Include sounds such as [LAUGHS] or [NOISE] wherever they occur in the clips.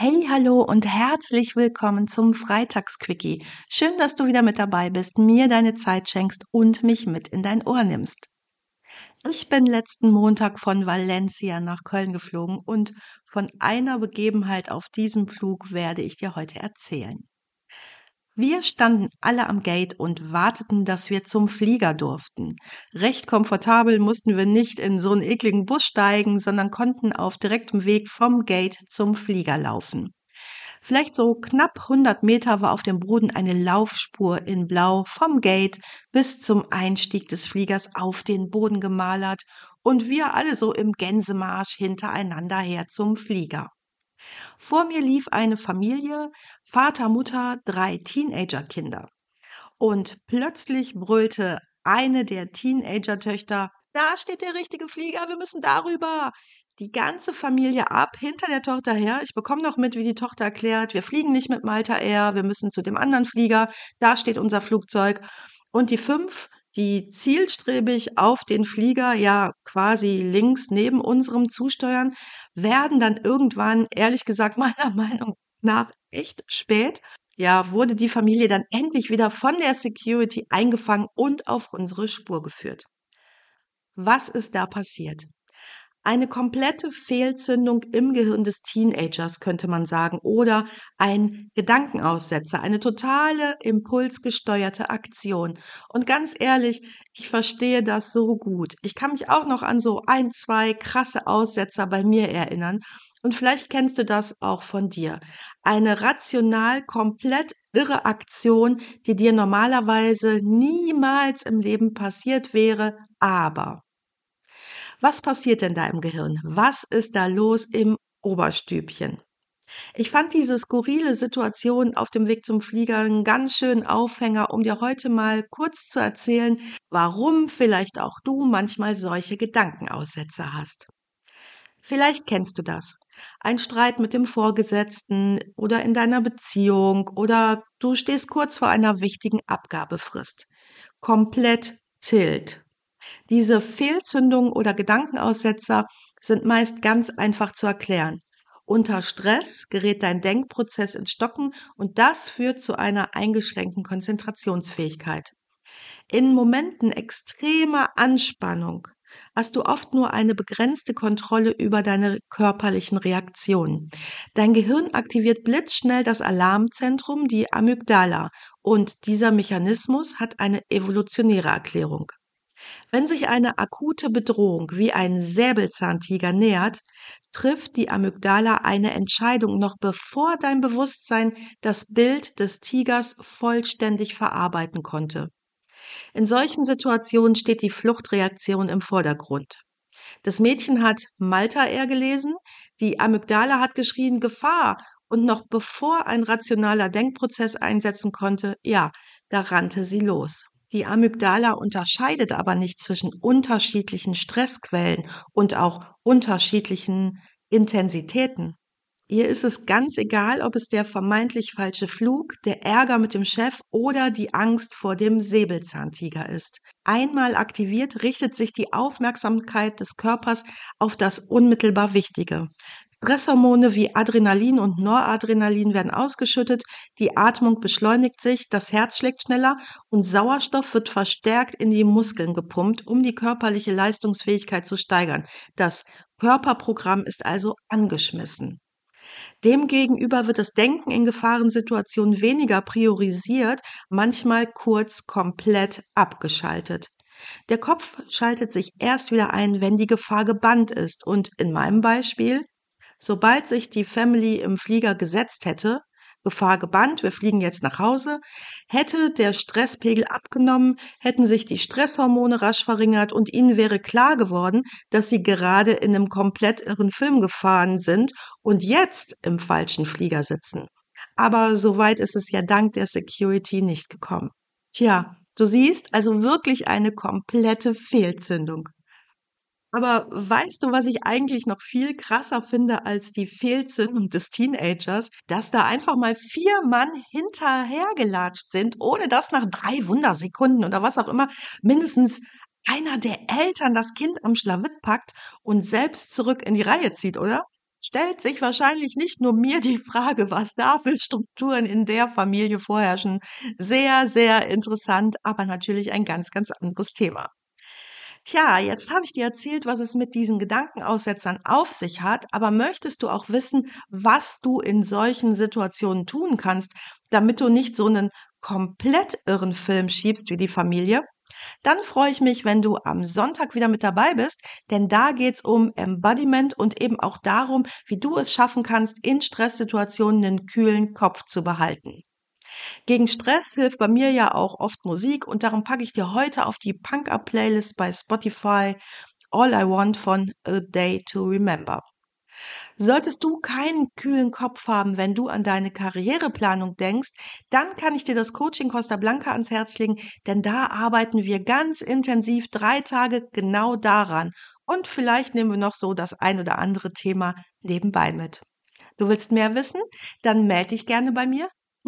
Hey, hallo und herzlich willkommen zum Freitagsquickie. Schön, dass du wieder mit dabei bist, mir deine Zeit schenkst und mich mit in dein Ohr nimmst. Ich bin letzten Montag von Valencia nach Köln geflogen und von einer Begebenheit auf diesem Flug werde ich dir heute erzählen. Wir standen alle am Gate und warteten, dass wir zum Flieger durften. Recht komfortabel mussten wir nicht in so einen ekligen Bus steigen, sondern konnten auf direktem Weg vom Gate zum Flieger laufen. Vielleicht so knapp 100 Meter war auf dem Boden eine Laufspur in Blau vom Gate bis zum Einstieg des Fliegers auf den Boden gemalert und wir alle so im Gänsemarsch hintereinander her zum Flieger. Vor mir lief eine Familie, Vater, Mutter, drei Teenagerkinder. Und plötzlich brüllte eine der Teenager-Töchter, da steht der richtige Flieger, wir müssen darüber. Die ganze Familie ab, hinter der Tochter her. Ich bekomme noch mit, wie die Tochter erklärt, wir fliegen nicht mit Malta Air, wir müssen zu dem anderen Flieger, da steht unser Flugzeug. Und die fünf die zielstrebig auf den Flieger ja quasi links neben unserem zusteuern, werden dann irgendwann, ehrlich gesagt, [LAUGHS] meiner Meinung nach echt spät. Ja, wurde die Familie dann endlich wieder von der Security eingefangen und auf unsere Spur geführt. Was ist da passiert? Eine komplette Fehlzündung im Gehirn des Teenagers, könnte man sagen, oder ein Gedankenaussetzer, eine totale impulsgesteuerte Aktion. Und ganz ehrlich, ich verstehe das so gut. Ich kann mich auch noch an so ein, zwei krasse Aussetzer bei mir erinnern. Und vielleicht kennst du das auch von dir. Eine rational komplett irre Aktion, die dir normalerweise niemals im Leben passiert wäre, aber was passiert denn da im Gehirn? Was ist da los im Oberstübchen? Ich fand diese skurrile Situation auf dem Weg zum Flieger einen ganz schönen Aufhänger, um dir heute mal kurz zu erzählen, warum vielleicht auch du manchmal solche Gedankenaussätze hast. Vielleicht kennst du das. Ein Streit mit dem Vorgesetzten oder in deiner Beziehung oder du stehst kurz vor einer wichtigen Abgabefrist. Komplett tilt. Diese Fehlzündungen oder Gedankenaussetzer sind meist ganz einfach zu erklären. Unter Stress gerät dein Denkprozess ins Stocken und das führt zu einer eingeschränkten Konzentrationsfähigkeit. In Momenten extremer Anspannung hast du oft nur eine begrenzte Kontrolle über deine körperlichen Reaktionen. Dein Gehirn aktiviert blitzschnell das Alarmzentrum, die Amygdala, und dieser Mechanismus hat eine evolutionäre Erklärung. Wenn sich eine akute Bedrohung wie ein Säbelzahntiger nähert, trifft die Amygdala eine Entscheidung noch bevor dein Bewusstsein das Bild des Tigers vollständig verarbeiten konnte. In solchen Situationen steht die Fluchtreaktion im Vordergrund. Das Mädchen hat Malta Air gelesen, die Amygdala hat geschrien Gefahr und noch bevor ein rationaler Denkprozess einsetzen konnte, ja, da rannte sie los. Die Amygdala unterscheidet aber nicht zwischen unterschiedlichen Stressquellen und auch unterschiedlichen Intensitäten. Ihr ist es ganz egal, ob es der vermeintlich falsche Flug, der Ärger mit dem Chef oder die Angst vor dem Säbelzahntiger ist. Einmal aktiviert richtet sich die Aufmerksamkeit des Körpers auf das unmittelbar Wichtige. Stresshormone wie Adrenalin und Noradrenalin werden ausgeschüttet, die Atmung beschleunigt sich, das Herz schlägt schneller und Sauerstoff wird verstärkt in die Muskeln gepumpt, um die körperliche Leistungsfähigkeit zu steigern. Das Körperprogramm ist also angeschmissen. Demgegenüber wird das Denken in Gefahrensituationen weniger priorisiert, manchmal kurz komplett abgeschaltet. Der Kopf schaltet sich erst wieder ein, wenn die Gefahr gebannt ist und in meinem Beispiel Sobald sich die Family im Flieger gesetzt hätte, Gefahr gebannt, wir fliegen jetzt nach Hause, hätte der Stresspegel abgenommen, hätten sich die Stresshormone rasch verringert und ihnen wäre klar geworden, dass sie gerade in einem komplett irren Film gefahren sind und jetzt im falschen Flieger sitzen. Aber so weit ist es ja dank der Security nicht gekommen. Tja, du siehst also wirklich eine komplette Fehlzündung. Aber weißt du, was ich eigentlich noch viel krasser finde als die Fehlzündung des Teenagers? Dass da einfach mal vier Mann hinterhergelatscht sind, ohne dass nach drei Wundersekunden oder was auch immer mindestens einer der Eltern das Kind am Schlawitt packt und selbst zurück in die Reihe zieht, oder? Stellt sich wahrscheinlich nicht nur mir die Frage, was da für Strukturen in der Familie vorherrschen. Sehr, sehr interessant, aber natürlich ein ganz, ganz anderes Thema. Tja, jetzt habe ich dir erzählt, was es mit diesen Gedankenaussetzern auf sich hat, aber möchtest du auch wissen, was du in solchen Situationen tun kannst, damit du nicht so einen komplett irren Film schiebst wie die Familie? Dann freue ich mich, wenn du am Sonntag wieder mit dabei bist, denn da geht es um Embodiment und eben auch darum, wie du es schaffen kannst, in Stresssituationen einen kühlen Kopf zu behalten. Gegen Stress hilft bei mir ja auch oft Musik und darum packe ich dir heute auf die Punk-Up-Playlist bei Spotify All I Want von A Day to Remember. Solltest du keinen kühlen Kopf haben, wenn du an deine Karriereplanung denkst, dann kann ich dir das Coaching Costa Blanca ans Herz legen, denn da arbeiten wir ganz intensiv drei Tage genau daran. Und vielleicht nehmen wir noch so das ein oder andere Thema nebenbei mit. Du willst mehr wissen? Dann melde dich gerne bei mir.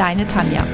Deine Tanja.